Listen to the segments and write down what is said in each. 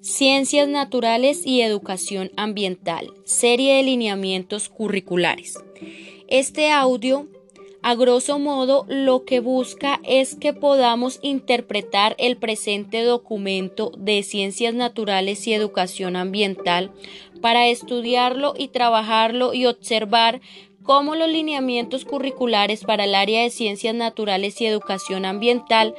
Ciencias Naturales y Educación Ambiental, serie de lineamientos curriculares. Este audio, a grosso modo, lo que busca es que podamos interpretar el presente documento de Ciencias Naturales y Educación Ambiental para estudiarlo y trabajarlo y observar cómo los lineamientos curriculares para el área de Ciencias Naturales y Educación Ambiental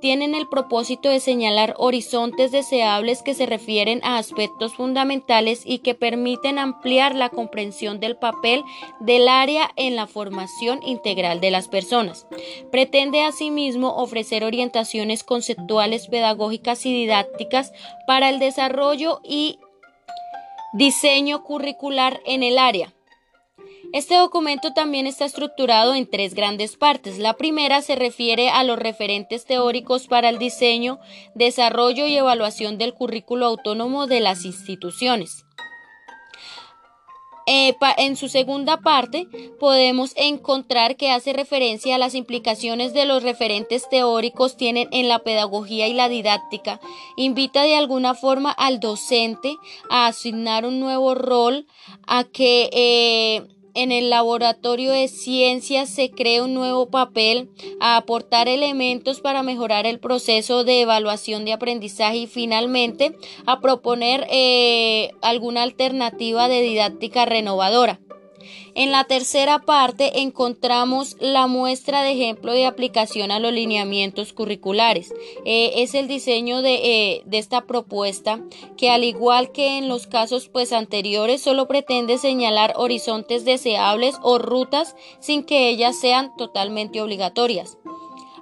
tienen el propósito de señalar horizontes deseables que se refieren a aspectos fundamentales y que permiten ampliar la comprensión del papel del área en la formación integral de las personas. Pretende asimismo ofrecer orientaciones conceptuales, pedagógicas y didácticas para el desarrollo y diseño curricular en el área este documento también está estructurado en tres grandes partes. La primera se refiere a los referentes teóricos para el diseño, desarrollo y evaluación del currículo autónomo de las instituciones. Eh, en su segunda parte podemos encontrar que hace referencia a las implicaciones de los referentes teóricos tienen en la pedagogía y la didáctica. Invita de alguna forma al docente a asignar un nuevo rol, a que eh, en el laboratorio de ciencias se crea un nuevo papel a aportar elementos para mejorar el proceso de evaluación de aprendizaje y finalmente a proponer eh, alguna alternativa de didáctica renovadora. En la tercera parte encontramos la muestra de ejemplo de aplicación a los lineamientos curriculares. Eh, es el diseño de, eh, de, esta propuesta que al igual que en los casos pues anteriores solo pretende señalar horizontes deseables o rutas sin que ellas sean totalmente obligatorias.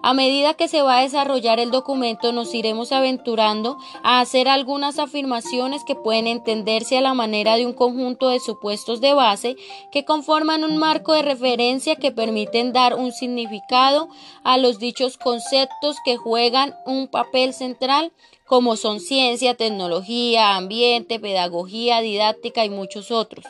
A medida que se va a desarrollar el documento nos iremos aventurando a hacer algunas afirmaciones que pueden entenderse a la manera de un conjunto de supuestos de base que conforman un marco de referencia que permiten dar un significado a los dichos conceptos que juegan un papel central como son ciencia, tecnología, ambiente, pedagogía, didáctica y muchos otros.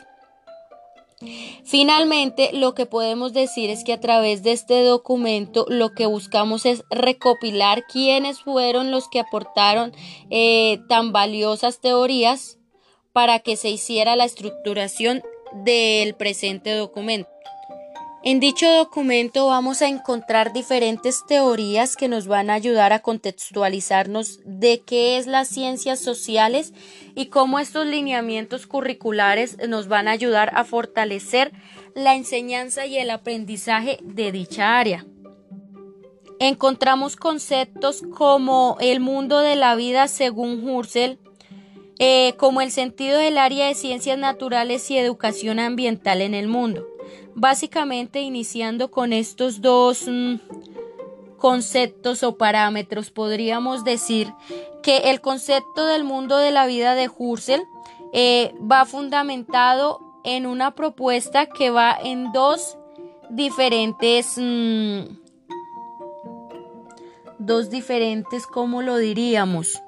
Finalmente, lo que podemos decir es que a través de este documento lo que buscamos es recopilar quiénes fueron los que aportaron eh, tan valiosas teorías para que se hiciera la estructuración del presente documento. En dicho documento vamos a encontrar diferentes teorías que nos van a ayudar a contextualizarnos de qué es las ciencias sociales y cómo estos lineamientos curriculares nos van a ayudar a fortalecer la enseñanza y el aprendizaje de dicha área. Encontramos conceptos como el mundo de la vida según Husserl, eh, como el sentido del área de ciencias naturales y educación ambiental en el mundo Básicamente iniciando con estos dos mm, conceptos o parámetros, podríamos decir que el concepto del mundo de la vida de Husserl eh, va fundamentado en una propuesta que va en dos diferentes mm, dos diferentes, ¿cómo lo diríamos?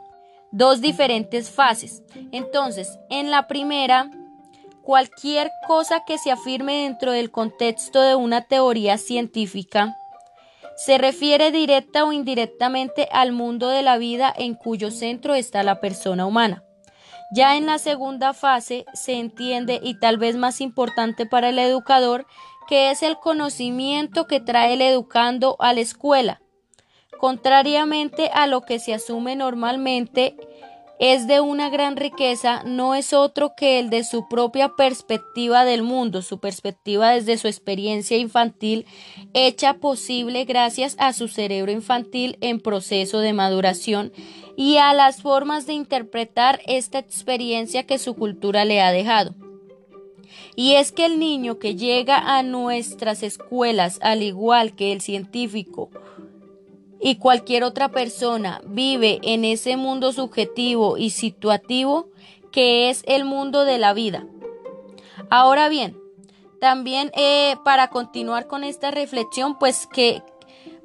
Dos diferentes fases. Entonces, en la primera Cualquier cosa que se afirme dentro del contexto de una teoría científica se refiere directa o indirectamente al mundo de la vida en cuyo centro está la persona humana. Ya en la segunda fase se entiende, y tal vez más importante para el educador, que es el conocimiento que trae el educando a la escuela. Contrariamente a lo que se asume normalmente, es de una gran riqueza no es otro que el de su propia perspectiva del mundo, su perspectiva desde su experiencia infantil, hecha posible gracias a su cerebro infantil en proceso de maduración y a las formas de interpretar esta experiencia que su cultura le ha dejado. Y es que el niño que llega a nuestras escuelas, al igual que el científico, y cualquier otra persona vive en ese mundo subjetivo y situativo que es el mundo de la vida. Ahora bien, también eh, para continuar con esta reflexión, pues que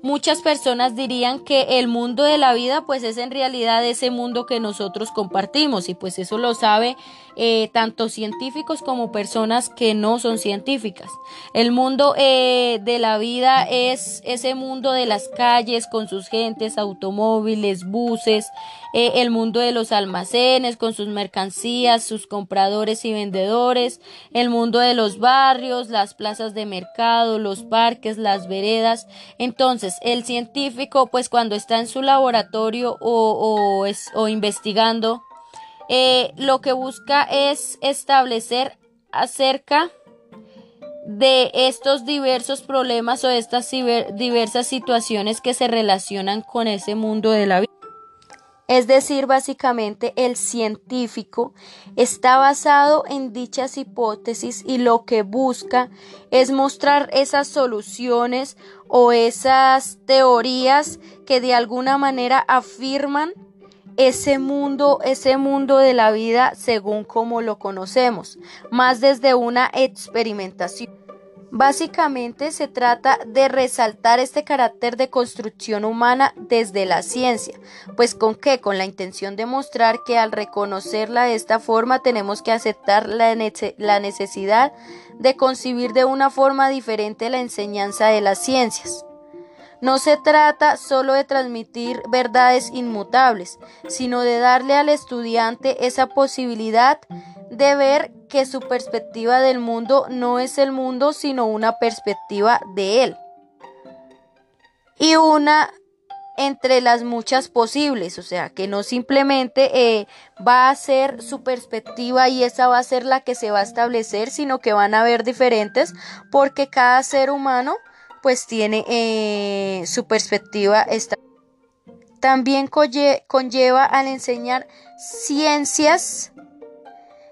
muchas personas dirían que el mundo de la vida pues es en realidad ese mundo que nosotros compartimos y pues eso lo sabe eh, tanto científicos como personas que no son científicas. El mundo eh, de la vida es ese mundo de las calles con sus gentes, automóviles, buses, eh, el mundo de los almacenes con sus mercancías, sus compradores y vendedores, el mundo de los barrios, las plazas de mercado, los parques, las veredas. Entonces, el científico, pues cuando está en su laboratorio o, o investigando, eh, lo que busca es establecer acerca de estos diversos problemas o estas diversas situaciones que se relacionan con ese mundo de la vida. Es decir, básicamente el científico está basado en dichas hipótesis y lo que busca es mostrar esas soluciones o esas teorías que de alguna manera afirman ese mundo, ese mundo de la vida según como lo conocemos, más desde una experimentación. Básicamente se trata de resaltar este carácter de construcción humana desde la ciencia, pues con qué, con la intención de mostrar que al reconocerla de esta forma tenemos que aceptar la, la necesidad de concebir de una forma diferente la enseñanza de las ciencias. No se trata solo de transmitir verdades inmutables, sino de darle al estudiante esa posibilidad de ver que su perspectiva del mundo no es el mundo, sino una perspectiva de él. Y una entre las muchas posibles, o sea, que no simplemente eh, va a ser su perspectiva y esa va a ser la que se va a establecer, sino que van a haber diferentes porque cada ser humano pues tiene eh, su perspectiva esta también conlleva al enseñar ciencias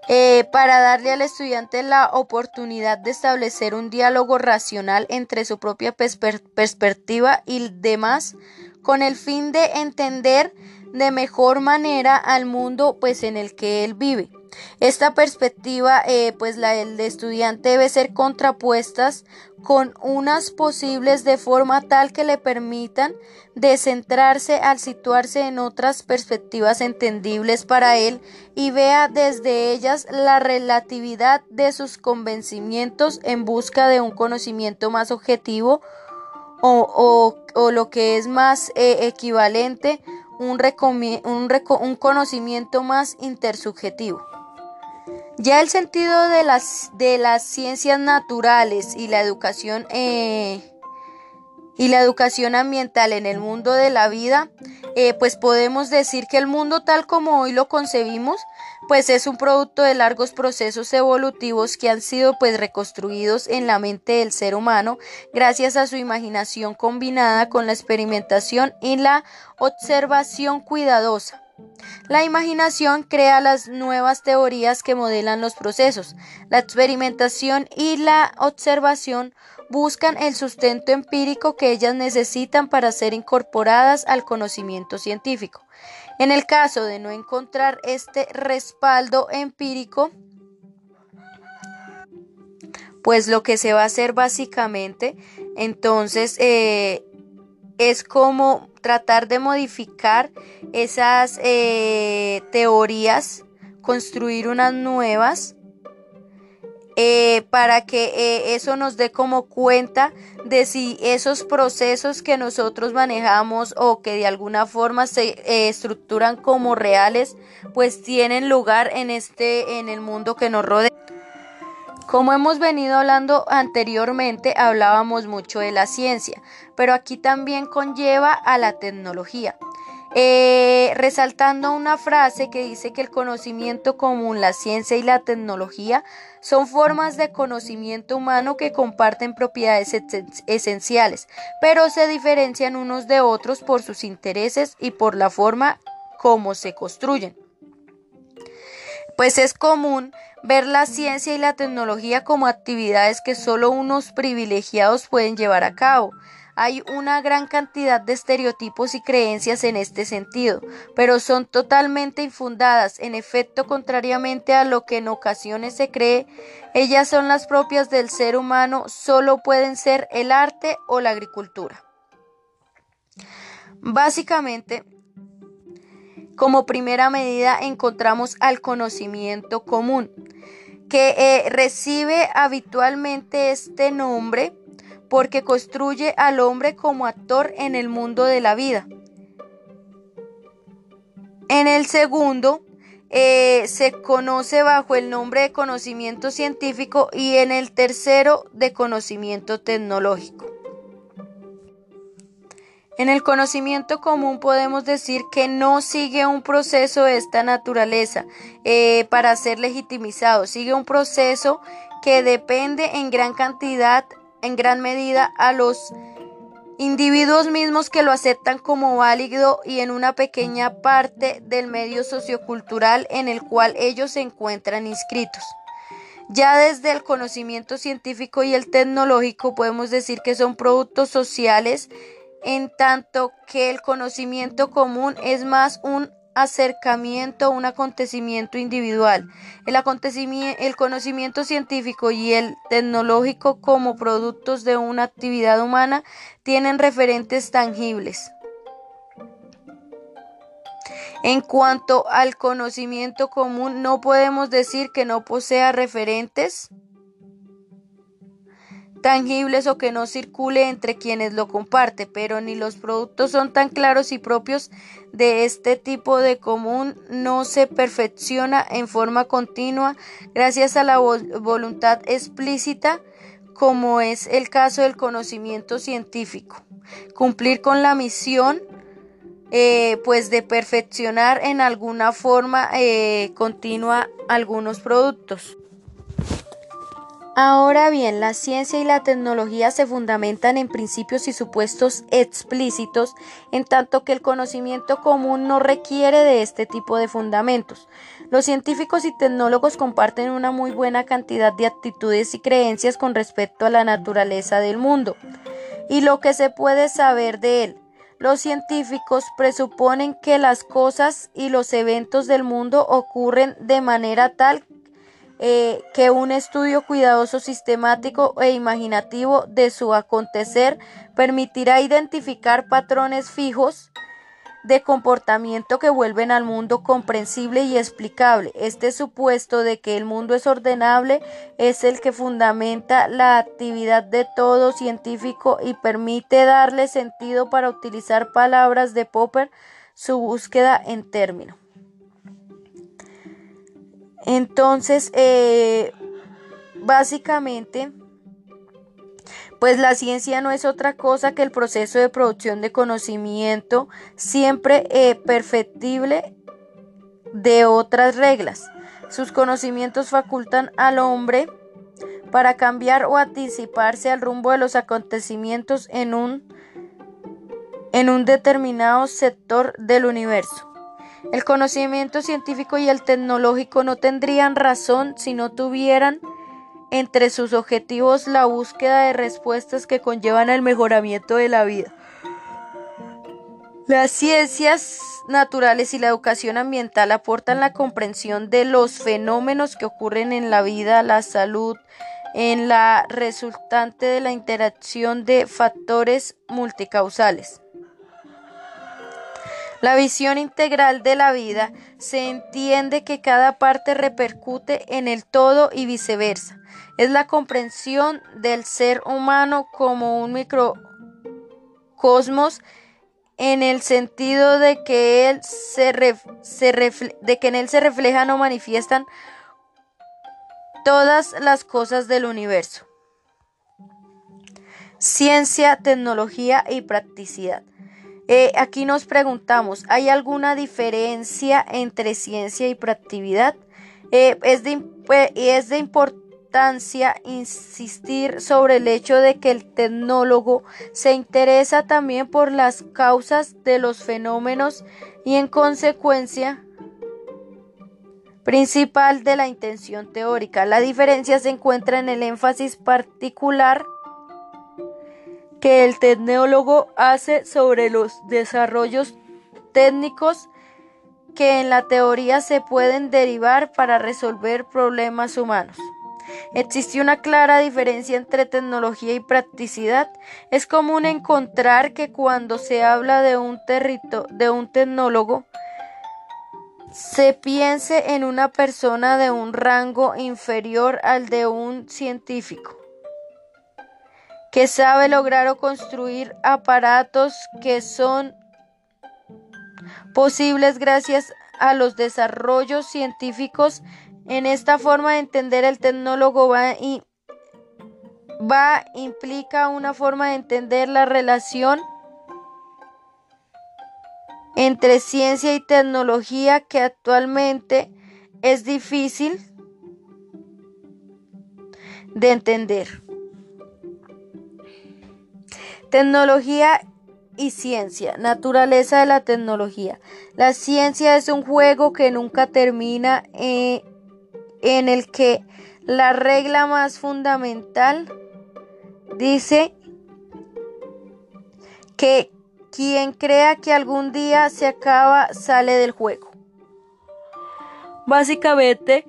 eh, para darle al estudiante la oportunidad de establecer un diálogo racional entre su propia perspectiva y demás con el fin de entender de mejor manera al mundo pues en el que él vive. Esta perspectiva, eh, pues la del estudiante debe ser contrapuestas con unas posibles de forma tal que le permitan descentrarse al situarse en otras perspectivas entendibles para él y vea desde ellas la relatividad de sus convencimientos en busca de un conocimiento más objetivo o, lo que es más eh, equivalente, un, un conocimiento más intersubjetivo. Ya el sentido de las, de las ciencias naturales y la educación eh, y la educación ambiental en el mundo de la vida, eh, pues podemos decir que el mundo tal como hoy lo concebimos, pues es un producto de largos procesos evolutivos que han sido pues reconstruidos en la mente del ser humano gracias a su imaginación combinada con la experimentación y la observación cuidadosa. La imaginación crea las nuevas teorías que modelan los procesos. La experimentación y la observación buscan el sustento empírico que ellas necesitan para ser incorporadas al conocimiento científico. En el caso de no encontrar este respaldo empírico, pues lo que se va a hacer básicamente, entonces, eh, es como tratar de modificar esas eh, teorías, construir unas nuevas, eh, para que eh, eso nos dé como cuenta de si esos procesos que nosotros manejamos o que de alguna forma se estructuran como reales, pues tienen lugar en este, en el mundo que nos rodea. Como hemos venido hablando anteriormente, hablábamos mucho de la ciencia, pero aquí también conlleva a la tecnología. Eh, resaltando una frase que dice que el conocimiento común, la ciencia y la tecnología son formas de conocimiento humano que comparten propiedades esenciales, pero se diferencian unos de otros por sus intereses y por la forma como se construyen. Pues es común ver la ciencia y la tecnología como actividades que solo unos privilegiados pueden llevar a cabo. Hay una gran cantidad de estereotipos y creencias en este sentido, pero son totalmente infundadas. En efecto, contrariamente a lo que en ocasiones se cree, ellas son las propias del ser humano, solo pueden ser el arte o la agricultura. Básicamente, como primera medida encontramos al conocimiento común, que eh, recibe habitualmente este nombre porque construye al hombre como actor en el mundo de la vida. En el segundo, eh, se conoce bajo el nombre de conocimiento científico y en el tercero de conocimiento tecnológico. En el conocimiento común podemos decir que no sigue un proceso de esta naturaleza eh, para ser legitimizado, sigue un proceso que depende en gran cantidad, en gran medida a los individuos mismos que lo aceptan como válido y en una pequeña parte del medio sociocultural en el cual ellos se encuentran inscritos. Ya desde el conocimiento científico y el tecnológico podemos decir que son productos sociales en tanto que el conocimiento común es más un acercamiento, un acontecimiento individual. El, el conocimiento científico y el tecnológico como productos de una actividad humana tienen referentes tangibles. En cuanto al conocimiento común, no podemos decir que no posea referentes tangibles o que no circule entre quienes lo comparte, pero ni los productos son tan claros y propios de este tipo de común no se perfecciona en forma continua gracias a la voluntad explícita como es el caso del conocimiento científico. Cumplir con la misión eh, pues de perfeccionar en alguna forma eh, continua algunos productos. Ahora bien, la ciencia y la tecnología se fundamentan en principios y supuestos explícitos, en tanto que el conocimiento común no requiere de este tipo de fundamentos. Los científicos y tecnólogos comparten una muy buena cantidad de actitudes y creencias con respecto a la naturaleza del mundo y lo que se puede saber de él. Los científicos presuponen que las cosas y los eventos del mundo ocurren de manera tal eh, que un estudio cuidadoso, sistemático e imaginativo de su acontecer permitirá identificar patrones fijos de comportamiento que vuelven al mundo comprensible y explicable. Este supuesto de que el mundo es ordenable es el que fundamenta la actividad de todo científico y permite darle sentido para utilizar palabras de Popper su búsqueda en término. Entonces, eh, básicamente, pues la ciencia no es otra cosa que el proceso de producción de conocimiento siempre eh, perfectible de otras reglas. Sus conocimientos facultan al hombre para cambiar o anticiparse al rumbo de los acontecimientos en un, en un determinado sector del universo. El conocimiento científico y el tecnológico no tendrían razón si no tuvieran entre sus objetivos la búsqueda de respuestas que conllevan el mejoramiento de la vida. Las ciencias naturales y la educación ambiental aportan la comprensión de los fenómenos que ocurren en la vida, la salud, en la resultante de la interacción de factores multicausales. La visión integral de la vida se entiende que cada parte repercute en el todo y viceversa. Es la comprensión del ser humano como un microcosmos en el sentido de que, él se, de que en él se reflejan o manifiestan todas las cosas del universo. Ciencia, tecnología y practicidad. Eh, aquí nos preguntamos, ¿hay alguna diferencia entre ciencia y proactividad? Eh, es, de, es de importancia insistir sobre el hecho de que el tecnólogo se interesa también por las causas de los fenómenos y en consecuencia principal de la intención teórica. La diferencia se encuentra en el énfasis particular que el tecnólogo hace sobre los desarrollos técnicos que en la teoría se pueden derivar para resolver problemas humanos. Existe una clara diferencia entre tecnología y practicidad. Es común encontrar que cuando se habla de un, de un tecnólogo, se piense en una persona de un rango inferior al de un científico, que sabe lograr o construir aparatos que son posibles gracias a los desarrollos científicos en esta forma de entender el tecnólogo va y va implica una forma de entender la relación entre ciencia y tecnología que actualmente es difícil de entender. Tecnología y ciencia, naturaleza de la tecnología. La ciencia es un juego que nunca termina. Eh, en el que la regla más fundamental dice que quien crea que algún día se acaba sale del juego. Básicamente,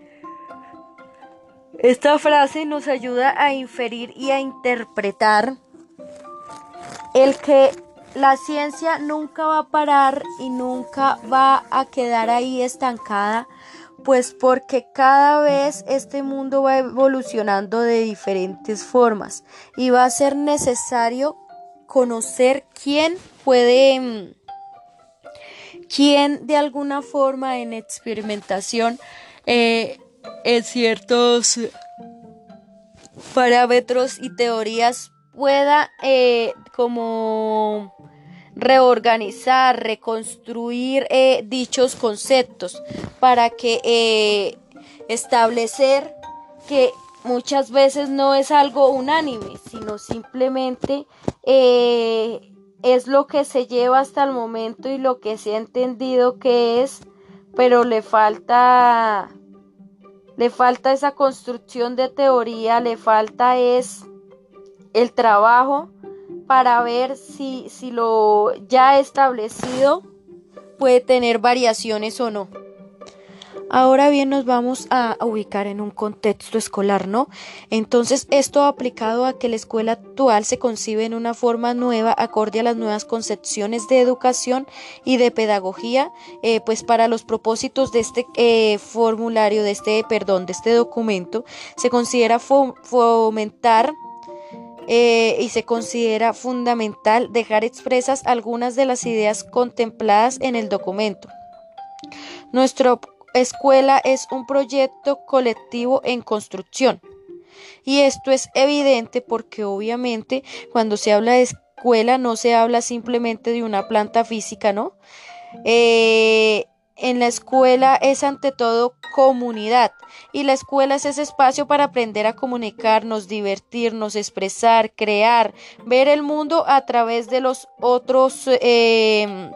esta frase nos ayuda a inferir y a interpretar el que la ciencia nunca va a parar y nunca va a quedar ahí estancada pues porque cada vez este mundo va evolucionando de diferentes formas y va a ser necesario conocer quién puede, mm, quién de alguna forma en experimentación, eh, en ciertos parámetros y teorías pueda eh, como reorganizar, reconstruir eh, dichos conceptos para que eh, establecer que muchas veces no es algo unánime, sino simplemente es lo que se lleva hasta el momento y lo que se ha entendido que es, pero le falta le falta esa construcción de teoría, le falta es el trabajo para ver si, si lo ya establecido puede tener variaciones o no. Ahora bien, nos vamos a ubicar en un contexto escolar, ¿no? Entonces, esto aplicado a que la escuela actual se concibe en una forma nueva, acorde a las nuevas concepciones de educación y de pedagogía, eh, pues para los propósitos de este eh, formulario, de este, perdón, de este documento, se considera fomentar eh, y se considera fundamental dejar expresas algunas de las ideas contempladas en el documento. Nuestra escuela es un proyecto colectivo en construcción. Y esto es evidente porque obviamente cuando se habla de escuela no se habla simplemente de una planta física, ¿no? Eh, en la escuela es ante todo comunidad y la escuela es ese espacio para aprender a comunicarnos, divertirnos, expresar, crear, ver el mundo a través de los otros eh,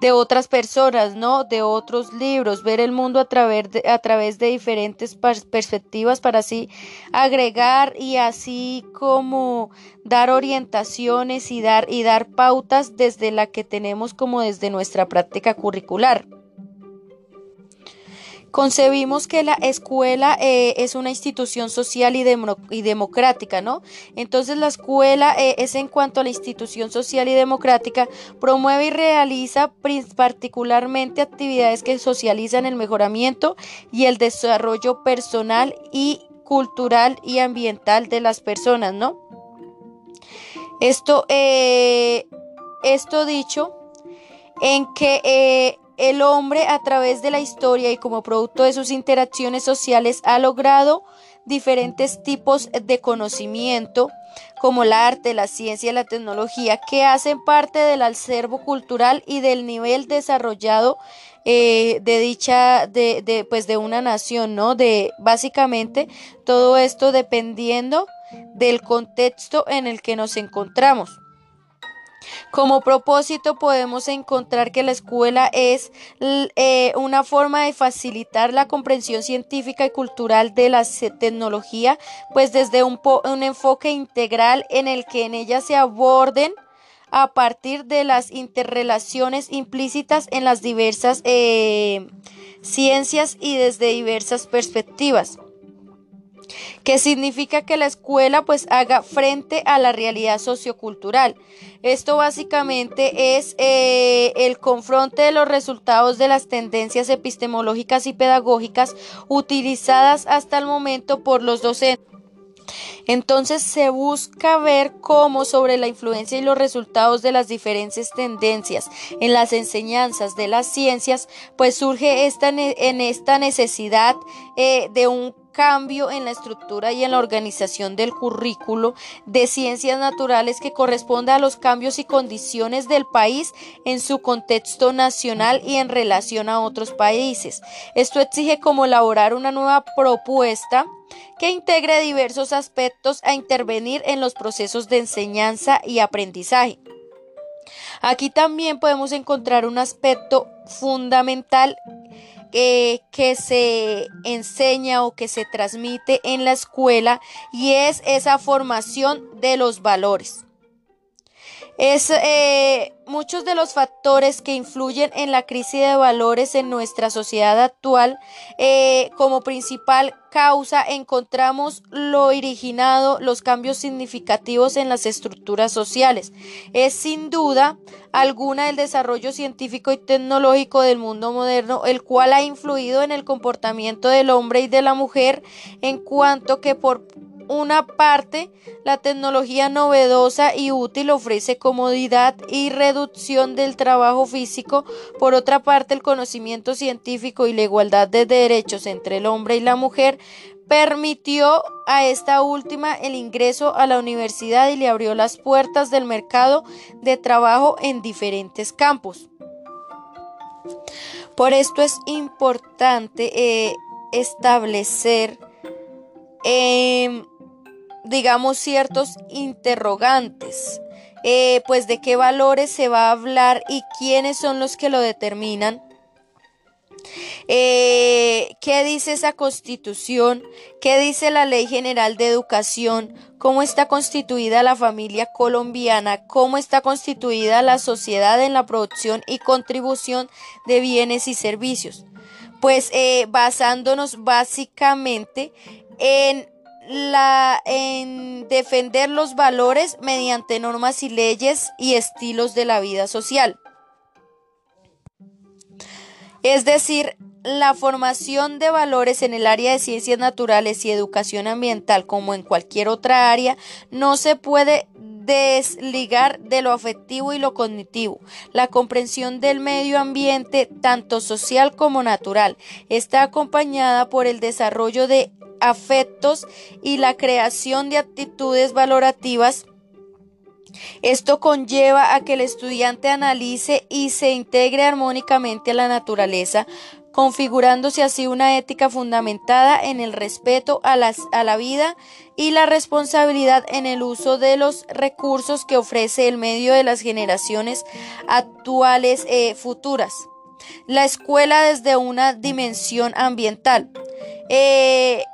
de otras personas, ¿no? De otros libros, ver el mundo a través de, a través de diferentes perspectivas para así agregar y así como dar orientaciones y dar y dar pautas desde la que tenemos como desde nuestra práctica curricular. Concebimos que la escuela eh, es una institución social y, democrática, ¿no? Entonces la escuela eh, es en cuanto a la institución social y democrática, promueve y realiza particularmente actividades que socializan el mejoramiento y el desarrollo personal y cultural y ambiental de las personas, ¿no? Esto, eh, esto dicho, en que el hombre a través de la historia y como producto de sus interacciones sociales ha logrado diferentes tipos de conocimiento como el arte, la ciencia y la tecnología que hacen parte del acervo cultural y del nivel desarrollado eh, de dicha de, de, pues de una nación, ¿no? De básicamente todo esto dependiendo del contexto en el que nos encontramos. Como propósito podemos encontrar que la escuela es eh, una forma de facilitar la comprensión científica y cultural de la tecnología, pues desde un, enfoque integral en el que en ella se aborden a partir de las interrelaciones implícitas en las diversas eh, ciencias y desde diversas perspectivas. Que significa que la escuela pues haga frente a la realidad sociocultural. Esto básicamente es eh, el confronte de los resultados de las tendencias epistemológicas y pedagógicas utilizadas hasta el momento por los docentes. Entonces se busca ver cómo sobre la influencia y los resultados de las diferentes tendencias en las enseñanzas de las ciencias, pues surge esta, en esta necesidad eh, de un cambio en la estructura y en la organización del currículo de ciencias naturales que corresponde a los cambios y condiciones del país en su contexto nacional y en relación a otros países. Esto exige como elaborar una nueva propuesta que integre diversos aspectos a intervenir en los procesos de enseñanza y aprendizaje. Aquí también podemos encontrar un aspecto fundamental eh, que se enseña o que se transmite en la escuela y es esa formación de los valores. Es eh, muchos de los factores que influyen en la crisis de valores en nuestra sociedad actual. Eh, como principal causa encontramos lo originado, los cambios significativos en las estructuras sociales. Es sin duda alguna el desarrollo científico y tecnológico del mundo moderno, el cual ha influido en el comportamiento del hombre y de la mujer, en cuanto que por una parte, la tecnología novedosa y útil ofrece comodidad y reducción del trabajo físico. Por otra parte, el conocimiento científico y la igualdad de derechos entre el hombre y la mujer permitió a esta última el ingreso a la universidad y le abrió las puertas del mercado de trabajo en diferentes campos. Por esto es importante eh, establecer em, digamos, ciertos interrogantes, eh, pues de qué valores se va a hablar y quiénes son los que lo determinan. Eh, ¿Qué dice esa constitución? ¿Qué dice la Ley General de Educación? ¿Cómo está constituida la familia colombiana? ¿Cómo está constituida la sociedad en la producción y contribución de bienes y servicios? Pues eh, basándonos básicamente en la, en defender los valores mediante normas y leyes y estilos de la vida social. Es decir, la formación de valores en el área de ciencias naturales y educación ambiental, como en cualquier otra área, no se puede desligar de lo afectivo y lo cognitivo. La comprensión del medio ambiente, tanto social como natural, está acompañada por el desarrollo de afectos y la creación de actitudes valorativas. Esto conlleva a que el estudiante analice y se integre armónicamente a la naturaleza, configurándose así una ética fundamentada en el respeto a, a, la vida y la responsabilidad en el uso de los recursos que ofrece el medio de las generaciones actuales e futuras. La escuela desde una dimensión ambiental. Eh,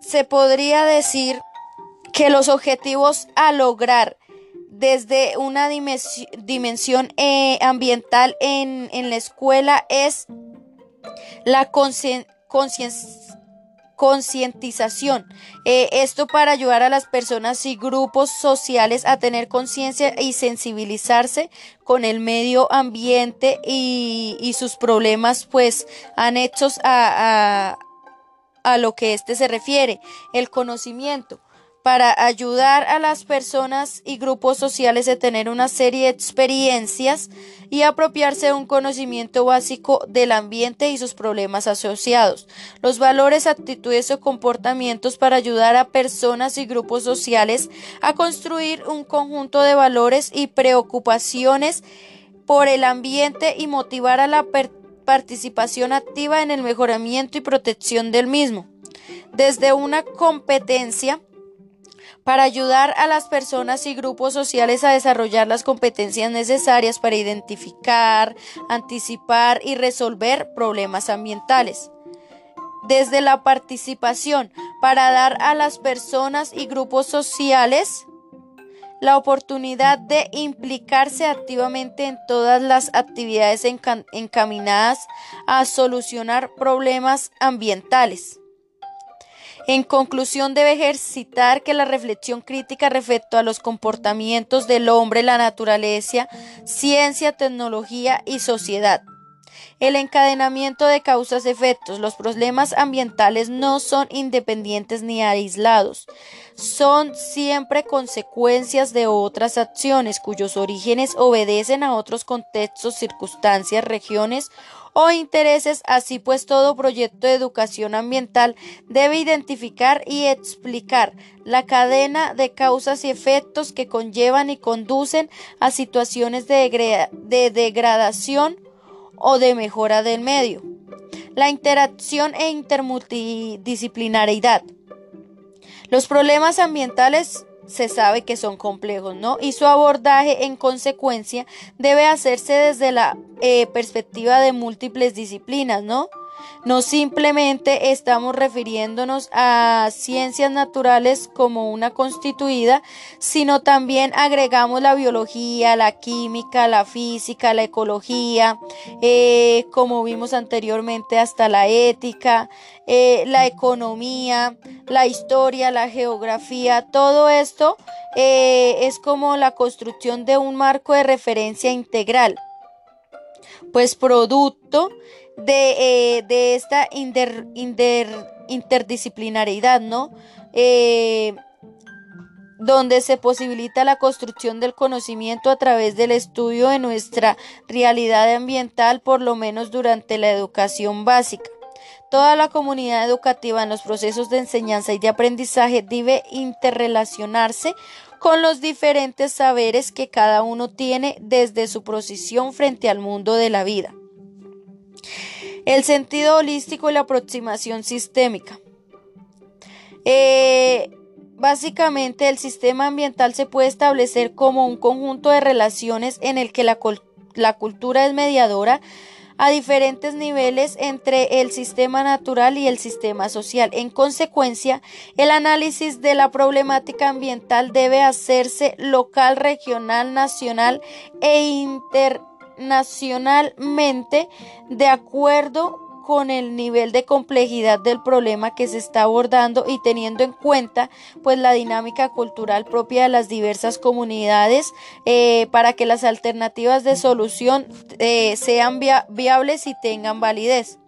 se podría decir que los objetivos a lograr desde una dimensión eh, ambiental en, la escuela es la concientización. Eh, esto para ayudar a las personas y grupos sociales a tener conciencia y sensibilizarse con el medio ambiente y, sus problemas pues anexos a, a lo que éste se refiere, el conocimiento, para ayudar a las personas y grupos sociales a tener una serie de experiencias y apropiarse de un conocimiento básico del ambiente y sus problemas asociados. Los valores, actitudes o comportamientos para ayudar a personas y grupos sociales a construir un conjunto de valores y preocupaciones por el ambiente y motivar a la participación activa en el mejoramiento y protección del mismo. Desde una competencia para ayudar a las personas y grupos sociales a desarrollar las competencias necesarias para identificar, anticipar y resolver problemas ambientales. Desde la participación para dar a las personas y grupos sociales la oportunidad de implicarse activamente en todas las actividades encaminadas a solucionar problemas ambientales. En conclusión, debe ejercitar que la reflexión crítica respecto a los comportamientos del hombre, la naturaleza, ciencia, tecnología y sociedad. El encadenamiento de causas-efectos. Los problemas ambientales no son independientes ni aislados. Son siempre consecuencias de otras acciones cuyos orígenes obedecen a otros contextos, circunstancias, regiones o intereses, así pues todo proyecto de educación ambiental debe identificar y explicar la cadena de causas y efectos que conllevan y conducen a situaciones de, degradación o de mejora del medio. La interacción e intermultidisciplinariedad. Los problemas ambientales se sabe que son complejos, ¿no? Y su abordaje, en consecuencia, debe hacerse desde la eh, perspectiva de múltiples disciplinas, ¿no? No simplemente estamos refiriéndonos a ciencias naturales como una constituida, sino también agregamos la biología, la química, la física, la ecología, eh, como vimos anteriormente, hasta la ética, eh, la economía, la historia, la geografía, todo esto eh, es como la construcción de un marco de referencia integral, pues producto de, eh, esta inter, interdisciplinariedad, ¿no? Eh, donde se posibilita la construcción del conocimiento a través del estudio de nuestra realidad ambiental, por lo menos durante la educación básica. Toda la comunidad educativa en los procesos de enseñanza y de aprendizaje debe interrelacionarse con los diferentes saberes que cada uno tiene desde su posición frente al mundo de la vida. El sentido holístico y la aproximación sistémica. Eh, básicamente el sistema ambiental se puede establecer como un conjunto de relaciones en el que la, la cultura es mediadora a diferentes niveles entre el sistema natural y el sistema social. En consecuencia, el análisis de la problemática ambiental debe hacerse local, regional, nacional e internacional nacionalmente de acuerdo con el nivel de complejidad del problema que se está abordando y teniendo en cuenta pues la dinámica cultural propia de las diversas comunidades eh, para que las alternativas de solución eh, sean viables y tengan validez.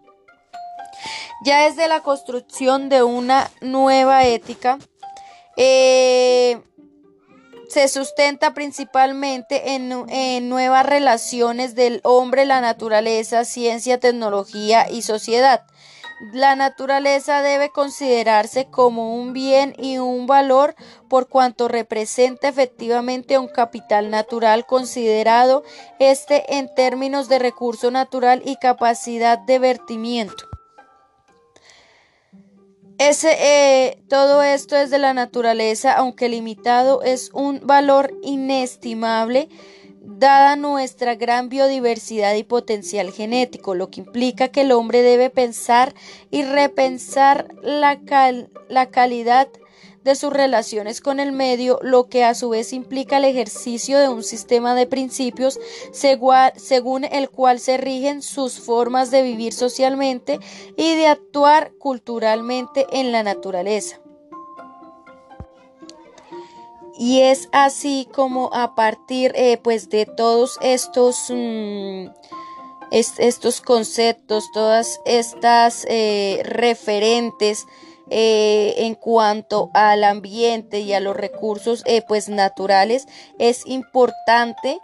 Ya desde la construcción de una nueva ética, eh, se sustenta principalmente en, nuevas relaciones del hombre, la naturaleza, ciencia, tecnología y sociedad. La naturaleza debe considerarse como un bien y un valor por cuanto representa efectivamente un capital natural considerado este en términos de recurso natural y capacidad de vertimiento. Ese, eh, todo esto es de la naturaleza, aunque limitado, es un valor inestimable dada nuestra gran biodiversidad y potencial genético, lo que implica que el hombre debe pensar y repensar la, la calidad de sus relaciones con el medio, lo que a su vez implica el ejercicio de un sistema de principios según el cual se rigen sus formas de vivir socialmente y de actuar culturalmente en la naturaleza. Y es así como a partir eh, pues de todos estos, mm, estos conceptos, todas estas eh, referentes, eh, en cuanto al ambiente y a los recursos eh, pues naturales es importante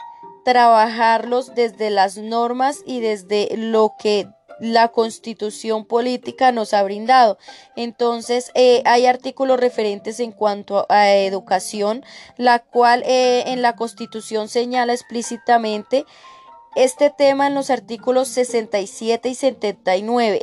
trabajarlos desde las normas y desde lo que la constitución política nos ha brindado. Entonces, eh, hay artículos referentes en cuanto a educación, la cual en la constitución señala explícitamente este tema en los artículos 67 y 79.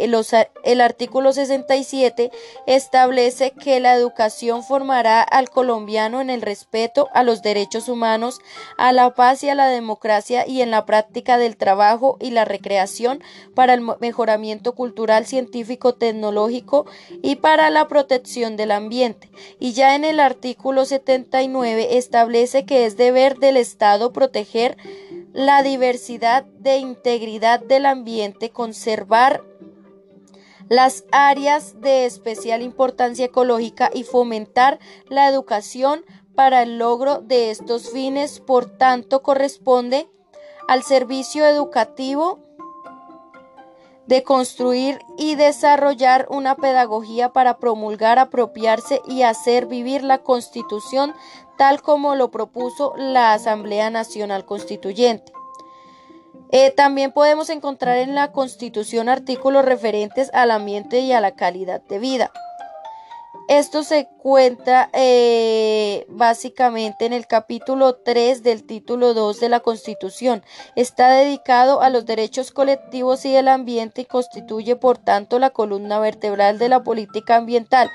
El, artículo 67 establece que la educación formará al colombiano en el respeto a los derechos humanos, a la paz y a la democracia y en la práctica del trabajo y la recreación para el mejoramiento cultural, científico, tecnológico y para la protección del ambiente. Y ya en el artículo 79 establece que es deber del Estado proteger la diversidad de integridad del ambiente, conservar las áreas de especial importancia ecológica y fomentar la educación para el logro de estos fines. Por tanto, corresponde al servicio educativo de construir y desarrollar una pedagogía para promulgar, apropiarse y hacer vivir la Constitución tal como lo propuso la Asamblea Nacional Constituyente. Eh, también podemos encontrar en la Constitución artículos referentes al ambiente y a la calidad de vida. Esto se cuenta eh, básicamente en el capítulo 3 del título 2 de la Constitución. Está dedicado a los derechos colectivos y del ambiente y constituye, por tanto, la columna vertebral de la política ambiental.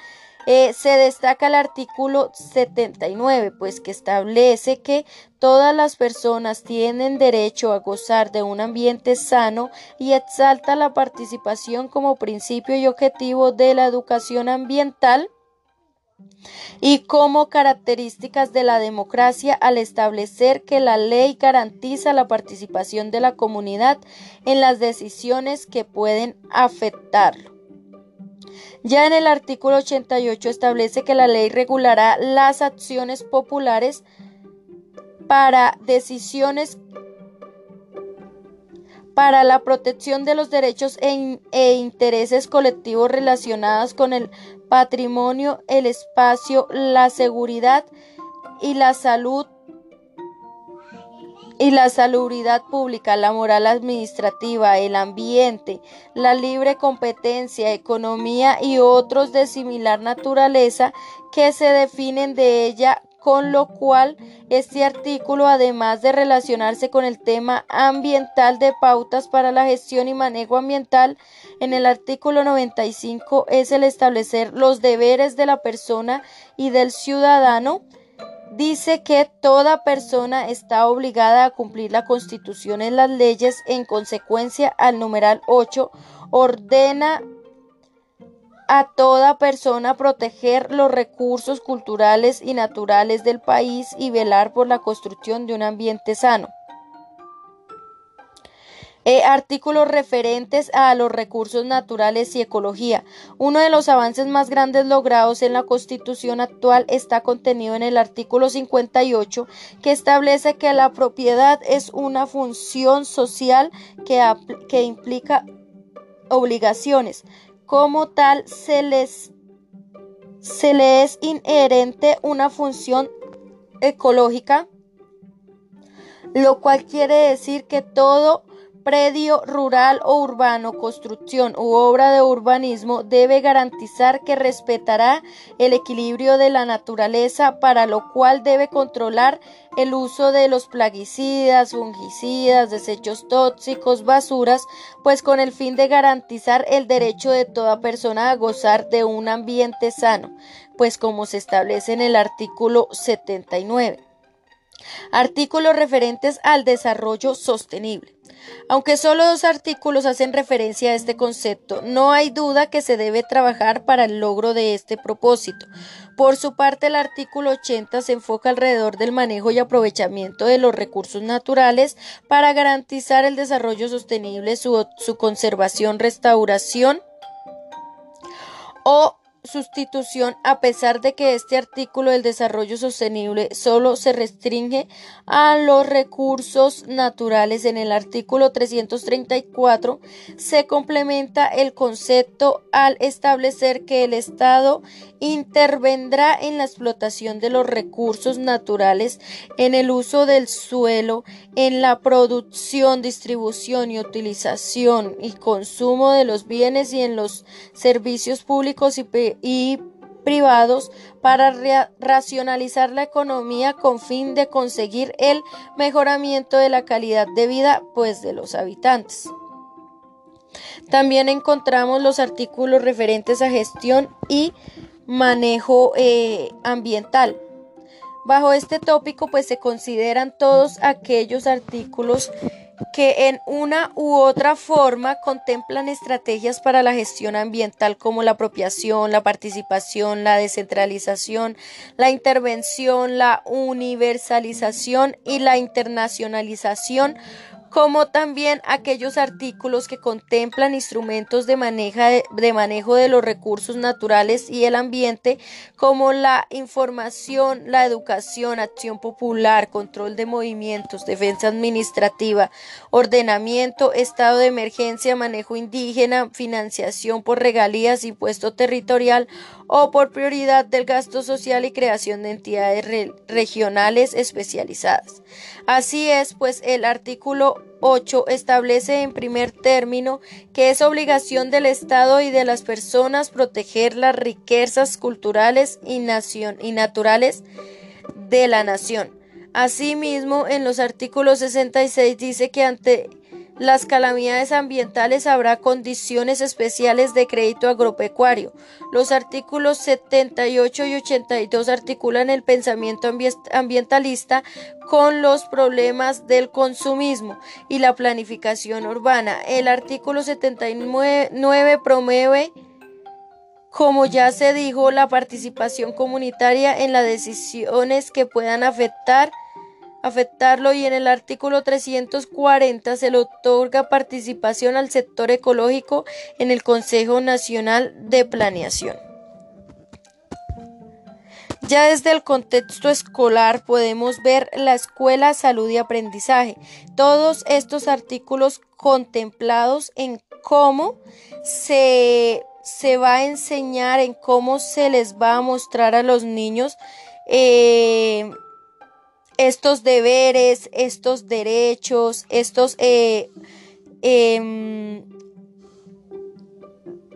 Eh, se destaca el artículo 79, pues que establece que todas las personas tienen derecho a gozar de un ambiente sano y exalta la participación como principio y objetivo de la educación ambiental y como características de la democracia al establecer que la ley garantiza la participación de la comunidad en las decisiones que pueden afectarlo. Ya en el artículo 88 establece que la ley regulará las acciones populares para decisiones para la protección de los derechos e, e, intereses colectivos relacionados con el patrimonio, el espacio, la seguridad y la salud y la salubridad pública, la moral administrativa, el ambiente, la libre competencia, economía y otros de similar naturaleza que se definen de ella con lo cual este artículo, además de relacionarse con el tema ambiental de pautas para la gestión y manejo ambiental, en el artículo 95 es el establecer los deberes de la persona y del ciudadano, dice que toda persona está obligada a cumplir la Constitución en las leyes. En consecuencia, al numeral 8 ordena a toda persona proteger los recursos culturales y naturales del país y velar por la construcción de un ambiente sano. Eh, artículos referentes a los recursos naturales y ecología. Uno de los avances más grandes logrados en la Constitución actual está contenido en el artículo 58, que establece que la propiedad es una función social que implica obligaciones, como tal, se les, se le es inherente una función ecológica, lo cual quiere decir que todo predio rural o urbano, construcción u obra de urbanismo debe garantizar que respetará el equilibrio de la naturaleza, para lo cual debe controlar el uso de los plaguicidas, fungicidas, desechos tóxicos, basuras, pues con el fin de garantizar el derecho de toda persona a gozar de un ambiente sano, pues como se establece en el artículo 79. Artículos referentes al desarrollo sostenible. Aunque solo dos artículos hacen referencia a este concepto, no hay duda que se debe trabajar para el logro de este propósito. Por su parte, el artículo 80 se enfoca alrededor del manejo y aprovechamiento de los recursos naturales para garantizar el desarrollo sostenible, su, su conservación, restauración o sustitución a pesar de que este artículo del desarrollo sostenible solo se restringe a los recursos naturales en el artículo 334 se complementa el concepto al establecer que el Estado intervendrá en la explotación de los recursos naturales en el uso del suelo en la producción, distribución y utilización y consumo de los bienes y en los servicios públicos y y privados para racionalizar la economía con fin de conseguir el mejoramiento de la calidad de vida pues de los habitantes. También encontramos los artículos referentes a gestión y manejo eh, ambiental. Bajo este tópico pues se consideran todos aquellos artículos que en una u otra forma contemplan estrategias para la gestión ambiental como la apropiación, la participación, la descentralización, la intervención, la universalización y la internacionalización como también aquellos artículos que contemplan instrumentos de, de manejo de los recursos naturales y el ambiente, como la información, la educación, acción popular, control de movimientos, defensa administrativa, ordenamiento, estado de emergencia, manejo indígena, financiación por regalías, impuesto territorial o por prioridad del gasto social y creación de entidades regionales especializadas. Así es, pues el artículo 8 establece en primer término que es obligación del Estado y de las personas proteger las riquezas culturales y, y naturales de la nación. Asimismo, en los artículos 66 dice que ante las calamidades ambientales habrá condiciones especiales de crédito agropecuario. Los artículos 78 y 82 articulan el pensamiento ambientalista con los problemas del consumismo y la planificación urbana. El artículo 79 promueve como ya se dijo, la participación comunitaria en las decisiones que puedan afectar afectarlo y en el artículo 340 se le otorga participación al sector ecológico en el Consejo Nacional de Planeación. Ya desde el contexto escolar podemos ver la escuela, salud y aprendizaje. Todos estos artículos contemplados en cómo se, se va a enseñar, en cómo se les va a mostrar a los niños eh, estos deberes, estos derechos, estos eh, em,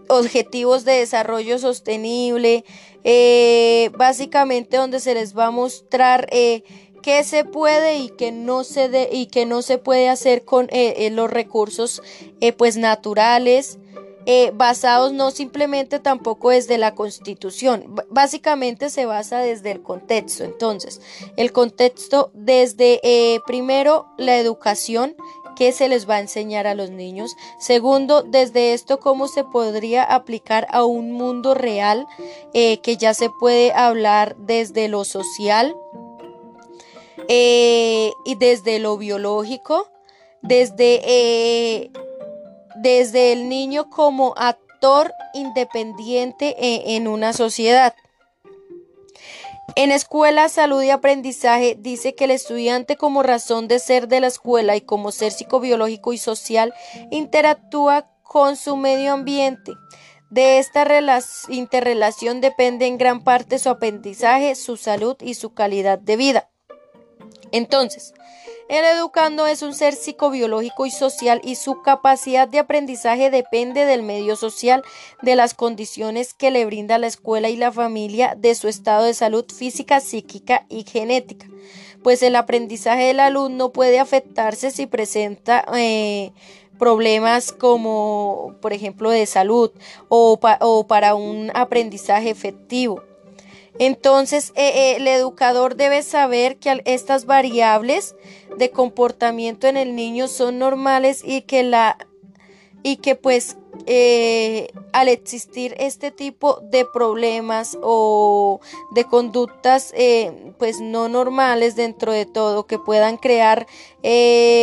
objetivos de desarrollo sostenible, eh, básicamente donde se les va a mostrar eh, qué se puede y qué no se de, y qué no se puede hacer con los recursos pues naturales eh, basados no simplemente tampoco desde la constitución, básicamente se basa desde el contexto. Entonces, el contexto desde eh, primero la educación, qué se les va a enseñar a los niños. Segundo, desde esto, cómo se podría aplicar a un mundo real eh, que ya se puede hablar desde lo social y desde lo biológico, desde desde el niño como actor independiente e, en una sociedad. En escuela, salud y aprendizaje dice que el estudiante como razón de ser de la escuela y como ser psicobiológico y social interactúa con su medio ambiente. De esta interrelación depende en gran parte su aprendizaje, su salud y su calidad de vida. Entonces, el educando es un ser psicobiológico y social y su capacidad de aprendizaje depende del medio social, de las condiciones que le brinda la escuela y la familia, de su estado de salud física, psíquica y genética. Pues el aprendizaje del alumno puede afectarse si presenta eh, problemas como, por ejemplo, de salud o, o para un aprendizaje efectivo. Entonces, eh, eh, el educador debe saber que estas variables de comportamiento en el niño son normales y que la y que pues eh, al existir este tipo de problemas o de conductas pues no normales dentro de todo que puedan crear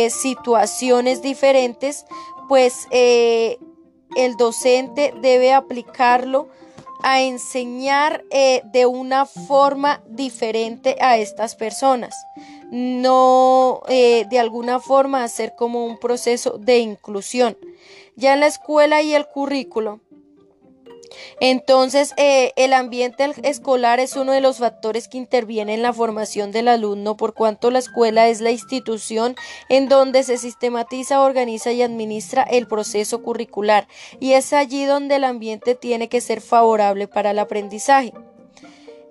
situaciones diferentes pues el docente debe aplicarlo a enseñar eh, de una forma diferente a estas personas, no eh, de alguna forma hacer como un proceso de inclusión. Ya en la escuela y el currículo entonces, eh, el ambiente escolar es uno de los factores que interviene en la formación del alumno, por cuanto la escuela es la institución en donde se sistematiza, organiza y administra el proceso curricular, y es allí donde el ambiente tiene que ser favorable para el aprendizaje.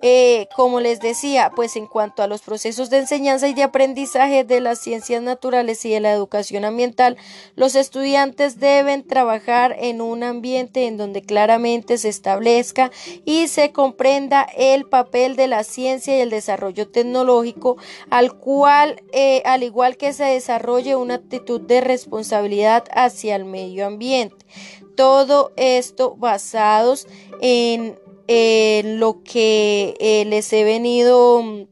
Eh, como les decía, pues en cuanto a los procesos de enseñanza y de aprendizaje de las ciencias naturales y de la educación ambiental, los estudiantes deben trabajar en un ambiente en donde claramente se establezca y se comprenda el papel de la ciencia y el desarrollo tecnológico, al cual, eh, al igual que se desarrolle una actitud de responsabilidad hacia el medio ambiente. Todo esto basados en lo que eh, les he venido mm,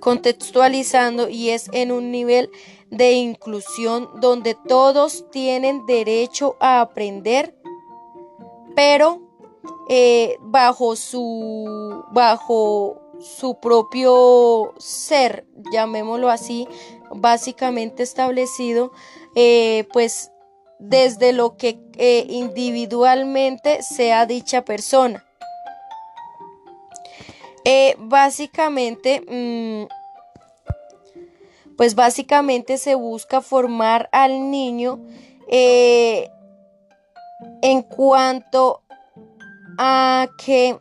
contextualizando y es en un nivel de inclusión donde todos tienen derecho a aprender, pero eh, bajo su bajo su propio ser, llamémoslo así, básicamente establecido, eh, pues desde lo que individualmente sea dicha persona. Básicamente, mm, pues básicamente se busca formar al niño en cuanto a que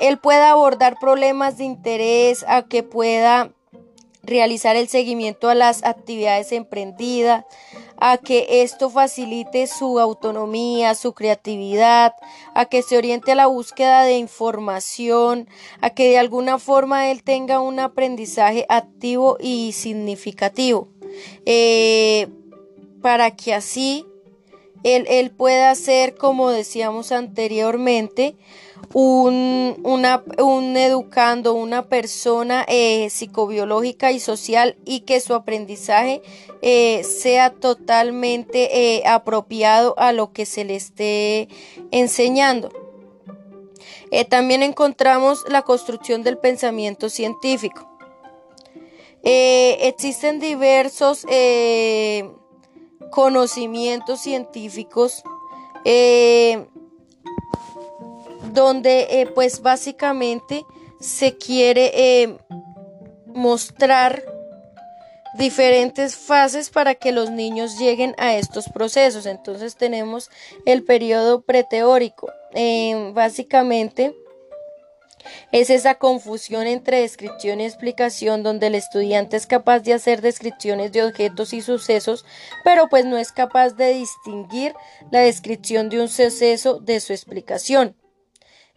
él pueda abordar problemas de interés, a que pueda realizar el seguimiento a las actividades emprendidas, a que esto facilite su autonomía, su creatividad, a que se oriente a la búsqueda de información, a que de alguna forma él tenga un aprendizaje activo y significativo, eh, para que así él, pueda ser, como decíamos anteriormente, un, un educando, una persona eh, psicobiológica y social y que su aprendizaje eh, sea totalmente eh, apropiado a lo que se le esté enseñando. también encontramos la construcción del pensamiento científico. existen diversos conocimientos científicos donde eh, pues básicamente se quiere eh, mostrar diferentes fases para que los niños lleguen a estos procesos. Entonces tenemos el periodo preteórico. básicamente es esa confusión entre descripción y explicación donde el estudiante es capaz de hacer descripciones de objetos y sucesos, pero pues no es capaz de distinguir la descripción de un suceso de su explicación.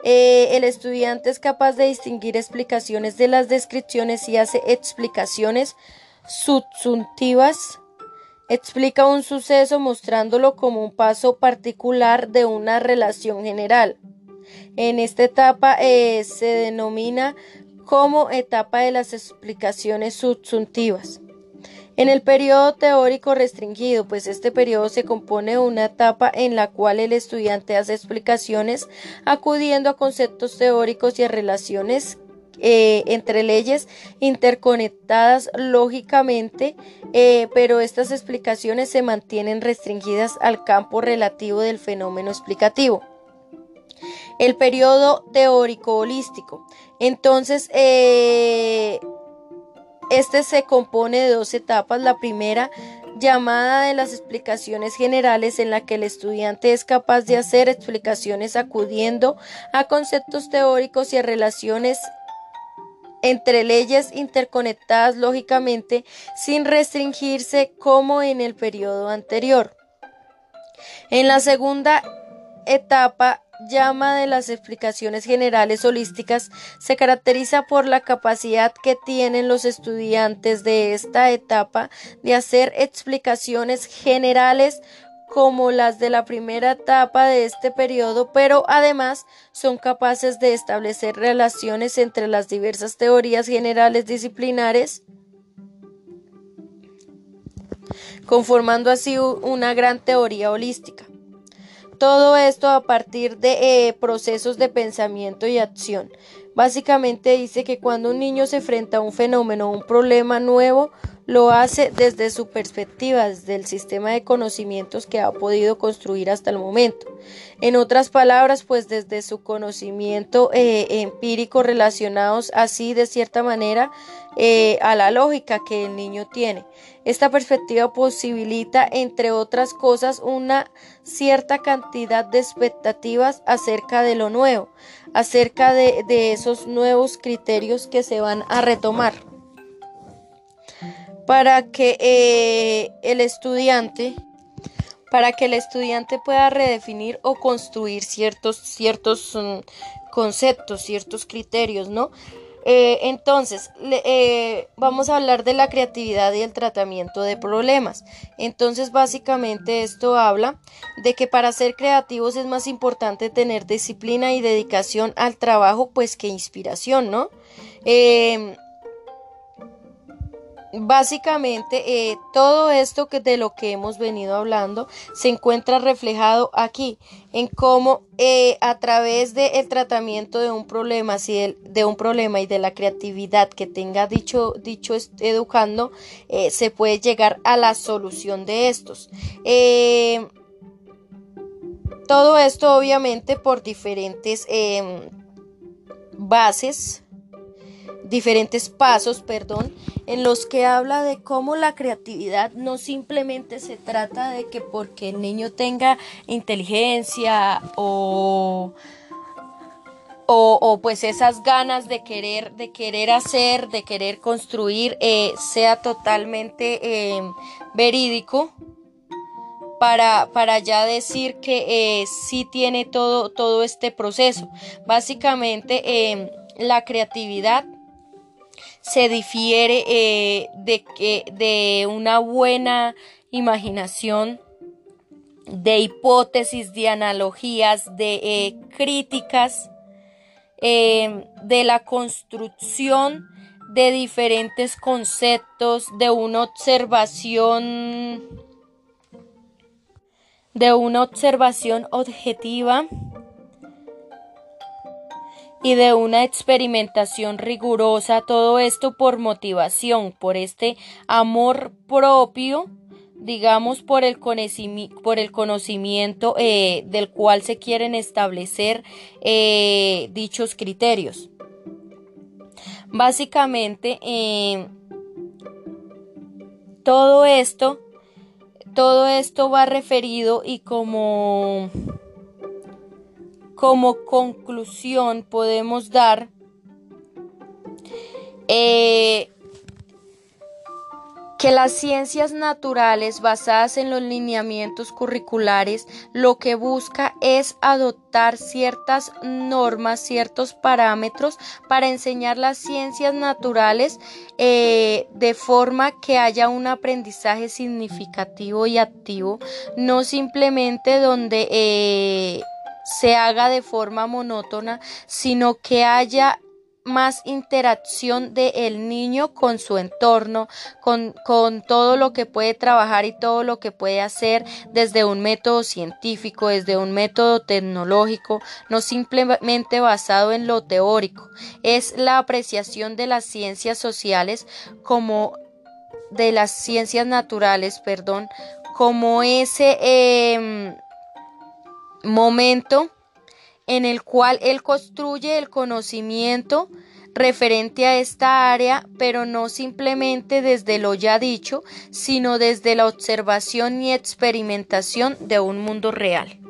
Eh, el estudiante es capaz de distinguir explicaciones de las descripciones y hace explicaciones subsuntivas. Explica un suceso mostrándolo como un paso particular de una relación general. En esta etapa eh, se denomina como etapa de las explicaciones subsuntivas. En el periodo teórico restringido, pues este periodo se compone de una etapa en la cual el estudiante hace explicaciones acudiendo a conceptos teóricos y a relaciones eh, entre leyes interconectadas lógicamente, eh, pero estas explicaciones se mantienen restringidas al campo relativo del fenómeno explicativo el periodo teórico holístico. Entonces, eh, este se compone de dos etapas. La primera, llamada de las explicaciones generales, en la que el estudiante es capaz de hacer explicaciones acudiendo a conceptos teóricos y a relaciones entre leyes interconectadas lógicamente sin restringirse como en el periodo anterior. En la segunda etapa llama de las explicaciones generales holísticas se caracteriza por la capacidad que tienen los estudiantes de esta etapa de hacer explicaciones generales como las de la primera etapa de este periodo, pero además son capaces de establecer relaciones entre las diversas teorías generales disciplinares, conformando así una gran teoría holística. Todo esto a partir de eh, procesos de pensamiento y acción. Básicamente dice que cuando un niño se enfrenta a un fenómeno, un problema nuevo, lo hace desde su perspectiva, desde el sistema de conocimientos que ha podido construir hasta el momento. En otras palabras, pues desde su conocimiento eh, empírico relacionados así de cierta manera eh, a la lógica que el niño tiene. Esta perspectiva posibilita, entre otras cosas, una cierta cantidad de expectativas acerca de lo nuevo, acerca de, esos nuevos criterios que se van a retomar para que eh, el estudiante para que el estudiante pueda redefinir o construir ciertos, ciertos mm, conceptos, ciertos criterios, ¿no? Eh, entonces, eh, vamos a hablar de la creatividad y el tratamiento de problemas. Entonces, básicamente esto habla de que para ser creativos es más importante tener disciplina y dedicación al trabajo, pues que inspiración, ¿no? Básicamente eh, todo esto que de lo que hemos venido hablando se encuentra reflejado aquí en cómo eh, a través del tratamiento de un problema si de un problema y de la creatividad que tenga dicho dicho educando eh, se puede llegar a la solución de estos. Todo esto obviamente por diferentes em, bases diferentes pasos, perdón, en los que habla de cómo la creatividad no simplemente se trata de que porque el niño tenga inteligencia o o, pues esas ganas de querer, de querer hacer, de querer construir, eh, sea totalmente eh, verídico para, para ya decir que eh, sí tiene todo, todo este proceso. Básicamente la creatividad se difiere eh, de, de una buena imaginación, de hipótesis, de analogías, de eh, críticas, eh, de la construcción de diferentes conceptos, de una observación, de una observación objetiva y de una experimentación rigurosa, todo esto por motivación, por este amor propio, digamos, por el, conocimiento, por el conocimiento eh, del cual se quieren establecer eh, dichos criterios. Básicamente, eh, todo esto, todo esto va referido y como como conclusión podemos dar eh, que las ciencias naturales basadas en los lineamientos curriculares lo que busca es adoptar ciertas normas, ciertos parámetros para enseñar las ciencias naturales eh, de forma que haya un aprendizaje significativo y activo, no simplemente donde eh, se haga de forma monótona, sino que haya más interacción del el niño con su entorno, con, con, todo lo que puede trabajar y todo lo que puede hacer desde un método científico, desde un método tecnológico, no simplemente basado en lo teórico. Es la apreciación de las ciencias sociales como de las ciencias naturales, perdón, como ese eh, momento en el cual él construye el conocimiento referente a esta área, pero no simplemente desde lo ya dicho, sino desde la observación y experimentación de un mundo real.